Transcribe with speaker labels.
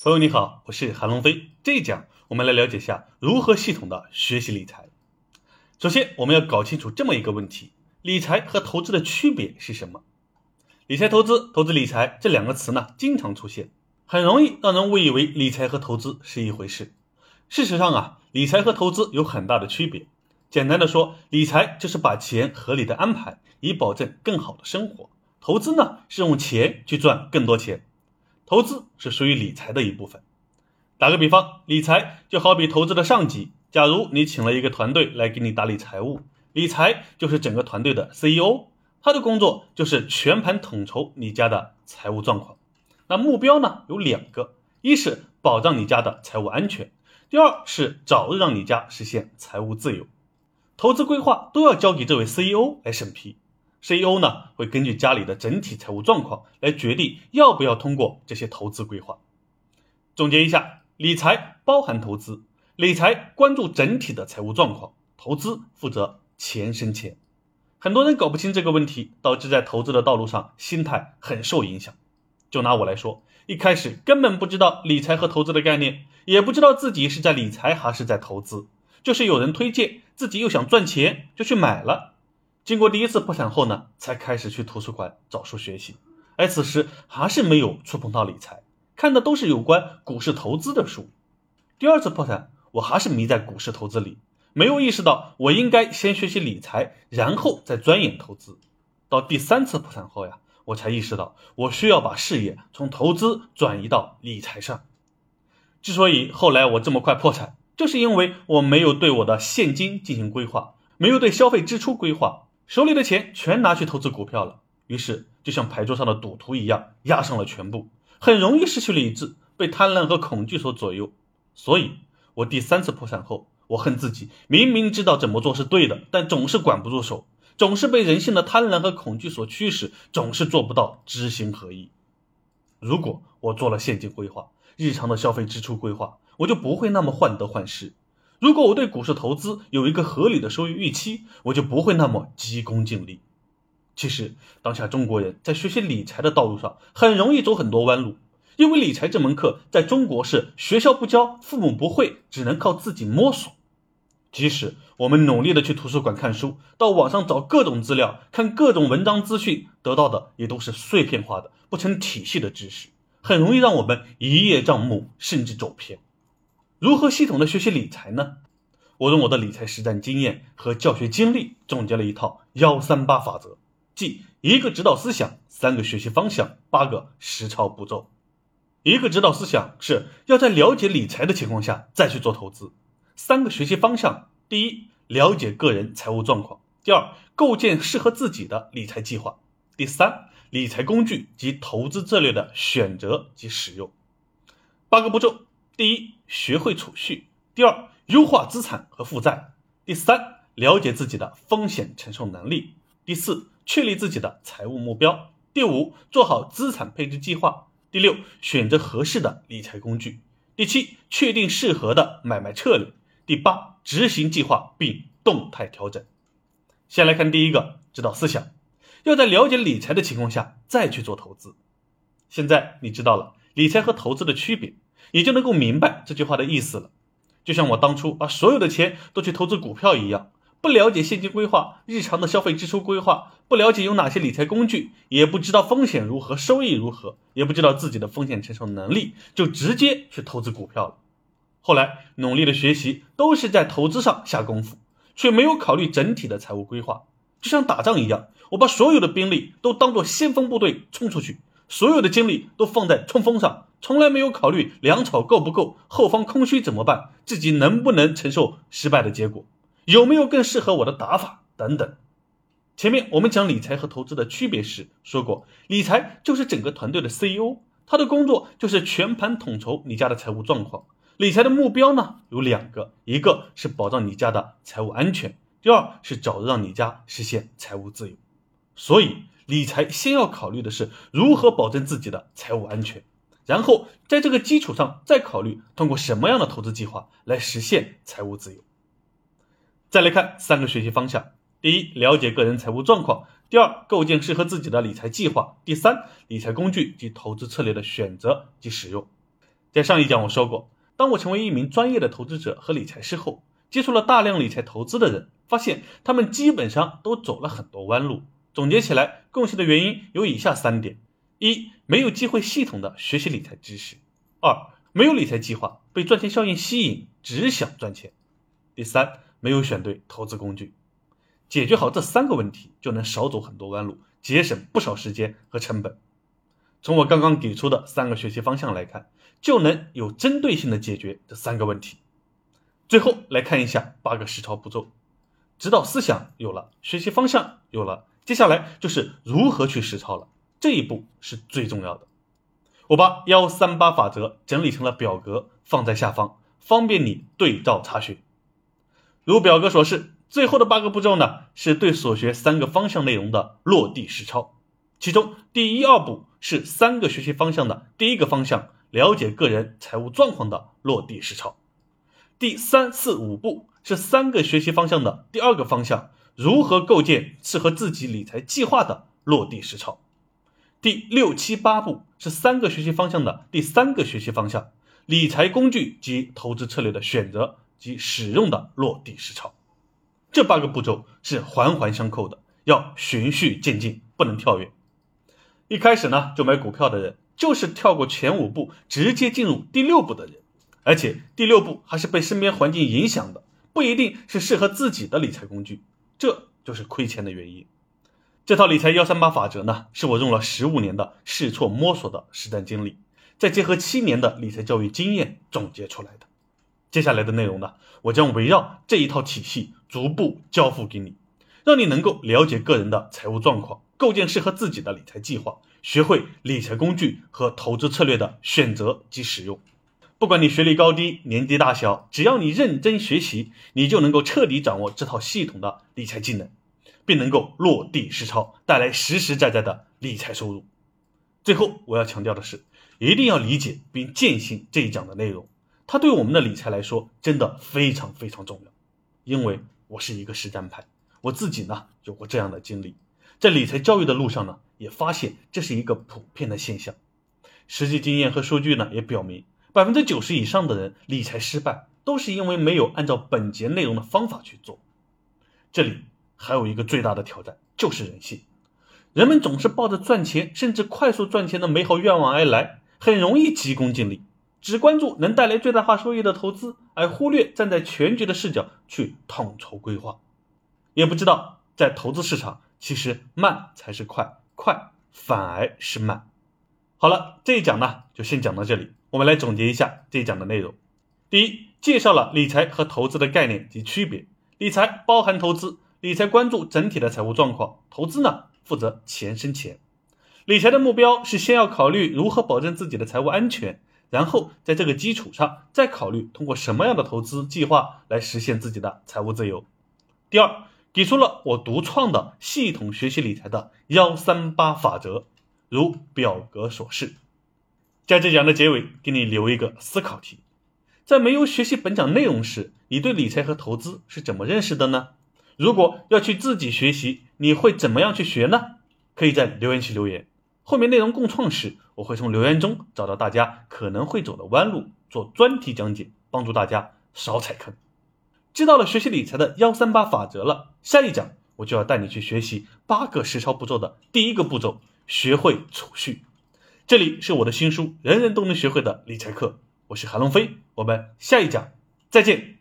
Speaker 1: 朋友你好，我是韩龙飞。这一讲我们来了解一下如何系统的学习理财。首先，我们要搞清楚这么一个问题：理财和投资的区别是什么？理财投资、投资理财这两个词呢，经常出现，很容易让人误以为理财和投资是一回事。事实上啊，理财和投资有很大的区别。简单的说，理财就是把钱合理的安排，以保证更好的生活；投资呢，是用钱去赚更多钱。投资是属于理财的一部分。打个比方，理财就好比投资的上级。假如你请了一个团队来给你打理财务，理财就是整个团队的 CEO，他的工作就是全盘统筹你家的财务状况。那目标呢有两个，一是保障你家的财务安全，第二是早日让你家实现财务自由。投资规划都要交给这位 CEO 来审批。CEO 呢会根据家里的整体财务状况来决定要不要通过这些投资规划。总结一下，理财包含投资，理财关注整体的财务状况，投资负责钱生钱。很多人搞不清这个问题，导致在投资的道路上心态很受影响。就拿我来说，一开始根本不知道理财和投资的概念，也不知道自己是在理财还是在投资，就是有人推荐，自己又想赚钱，就去买了。经过第一次破产后呢，才开始去图书馆找书学习，而此时还是没有触碰到理财，看的都是有关股市投资的书。第二次破产，我还是迷在股市投资里，没有意识到我应该先学习理财，然后再钻研投资。到第三次破产后呀，我才意识到我需要把视野从投资转移到理财上。之所以后来我这么快破产，就是因为我没有对我的现金进行规划，没有对消费支出规划。手里的钱全拿去投资股票了，于是就像牌桌上的赌徒一样，押上了全部，很容易失去理智，被贪婪和恐惧所左右。所以，我第三次破产后，我恨自己，明明知道怎么做是对的，但总是管不住手，总是被人性的贪婪和恐惧所驱使，总是做不到知行合一。如果我做了现金规划，日常的消费支出规划，我就不会那么患得患失。如果我对股市投资有一个合理的收益预期，我就不会那么急功近利。其实，当下中国人在学习理财的道路上，很容易走很多弯路，因为理财这门课在中国是学校不教，父母不会，只能靠自己摸索。即使我们努力的去图书馆看书，到网上找各种资料，看各种文章资讯，得到的也都是碎片化的、不成体系的知识，很容易让我们一叶障目，甚至走偏。如何系统的学习理财呢？我用我的理财实战经验和教学经历总结了一套幺三八法则，即一个指导思想，三个学习方向，八个实操步骤。一个指导思想是要在了解理财的情况下再去做投资。三个学习方向：第一，了解个人财务状况；第二，构建适合自己的理财计划；第三，理财工具及投资策略的选择及使用。八个步骤。第一，学会储蓄；第二，优化资产和负债；第三，了解自己的风险承受能力；第四，确立自己的财务目标；第五，做好资产配置计划；第六，选择合适的理财工具；第七，确定适合的买卖策略；第八，执行计划并动态调整。先来看第一个指导思想：要在了解理财的情况下再去做投资。现在你知道了理财和投资的区别。也就能够明白这句话的意思了。就像我当初把所有的钱都去投资股票一样，不了解现金规划、日常的消费支出规划，不了解有哪些理财工具，也不知道风险如何、收益如何，也不知道自己的风险承受能力，就直接去投资股票了。后来努力的学习都是在投资上下功夫，却没有考虑整体的财务规划。就像打仗一样，我把所有的兵力都当做先锋部队冲出去。所有的精力都放在冲锋上，从来没有考虑粮草够不够，后方空虚怎么办，自己能不能承受失败的结果，有没有更适合我的打法等等。前面我们讲理财和投资的区别时说过，理财就是整个团队的 CEO，他的工作就是全盘统筹你家的财务状况。理财的目标呢有两个，一个是保障你家的财务安全，第二是早日让你家实现财务自由。所以。理财先要考虑的是如何保证自己的财务安全，然后在这个基础上再考虑通过什么样的投资计划来实现财务自由。再来看三个学习方向：第一，了解个人财务状况；第二，构建适合自己的理财计划；第三，理财工具及投资策略的选择及使用。在上一讲我说过，当我成为一名专业的投资者和理财师后，接触了大量理财投资的人，发现他们基本上都走了很多弯路。总结起来，共性的原因有以下三点：一、没有机会系统的学习理财知识；二、没有理财计划，被赚钱效应吸引，只想赚钱；第三，没有选对投资工具。解决好这三个问题，就能少走很多弯路，节省不少时间和成本。从我刚刚给出的三个学习方向来看，就能有针对性的解决这三个问题。最后来看一下八个实操步骤：指导思想有了，学习方向有了。接下来就是如何去实操了，这一步是最重要的。我把幺三八法则整理成了表格，放在下方，方便你对照查询。如表格所示，最后的八个步骤呢，是对所学三个方向内容的落地实操。其中第一、二步是三个学习方向的第一个方向，了解个人财务状况的落地实操；第三、四、五步是三个学习方向的第二个方向。如何构建适合自己理财计划的落地实操？第六七八步是三个学习方向的第三个学习方向，理财工具及投资策略的选择及使用的落地实操。这八个步骤是环环相扣的，要循序渐进，不能跳跃。一开始呢就买股票的人，就是跳过前五步，直接进入第六步的人，而且第六步还是被身边环境影响的，不一定是适合自己的理财工具。这就是亏钱的原因。这套理财幺三八法则呢，是我用了十五年的试错摸索的实战经历，再结合七年的理财教育经验总结出来的。接下来的内容呢，我将围绕这一套体系逐步交付给你，让你能够了解个人的财务状况，构建适合自己的理财计划，学会理财工具和投资策略的选择及使用。不管你学历高低、年纪大小，只要你认真学习，你就能够彻底掌握这套系统的理财技能，并能够落地实操，带来实实在在的理财收入。最后，我要强调的是，一定要理解并践行这一讲的内容，它对我们的理财来说真的非常非常重要。因为我是一个实战派，我自己呢有过这样的经历，在理财教育的路上呢，也发现这是一个普遍的现象。实际经验和数据呢也表明。百分之九十以上的人理财失败，都是因为没有按照本节内容的方法去做。这里还有一个最大的挑战，就是人性。人们总是抱着赚钱，甚至快速赚钱的美好愿望而来，很容易急功近利，只关注能带来最大化收益的投资，而忽略站在全局的视角去统筹规划。也不知道在投资市场，其实慢才是快，快反而是慢。好了，这一讲呢，就先讲到这里。我们来总结一下这一讲的内容。第一，介绍了理财和投资的概念及区别。理财包含投资，理财关注整体的财务状况，投资呢负责钱生钱。理财的目标是先要考虑如何保证自己的财务安全，然后在这个基础上再考虑通过什么样的投资计划来实现自己的财务自由。第二，给出了我独创的系统学习理财的幺三八法则，如表格所示。在这讲的结尾，给你留一个思考题：在没有学习本讲内容时，你对理财和投资是怎么认识的呢？如果要去自己学习，你会怎么样去学呢？可以在留言区留言。后面内容共创时，我会从留言中找到大家可能会走的弯路，做专题讲解，帮助大家少踩坑。知道了学习理财的幺三八法则了，下一讲我就要带你去学习八个实操步骤的第一个步骤：学会储蓄。这里是我的新书《人人都能学会的理财课》，我是韩龙飞，我们下一讲再见。